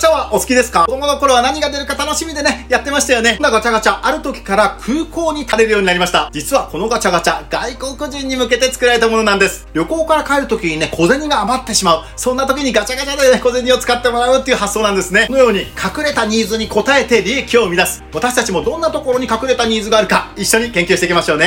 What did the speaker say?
チャはお好きですか？子供の頃は何が出るか楽しみでね、やってましたよね。こんなガチャガチャ、ある時から空港に垂れるようになりました。実はこのガチャガチャ、外国人に向けて作られたものなんです。旅行から帰る時にね、小銭が余ってしまう。そんな時にガチャガチャでね、小銭を使ってもらうっていう発想なんですね。このように、隠れたニーズに応えて利益を生み出す。私たちもどんなところに隠れたニーズがあるか、一緒に研究していきましょうね。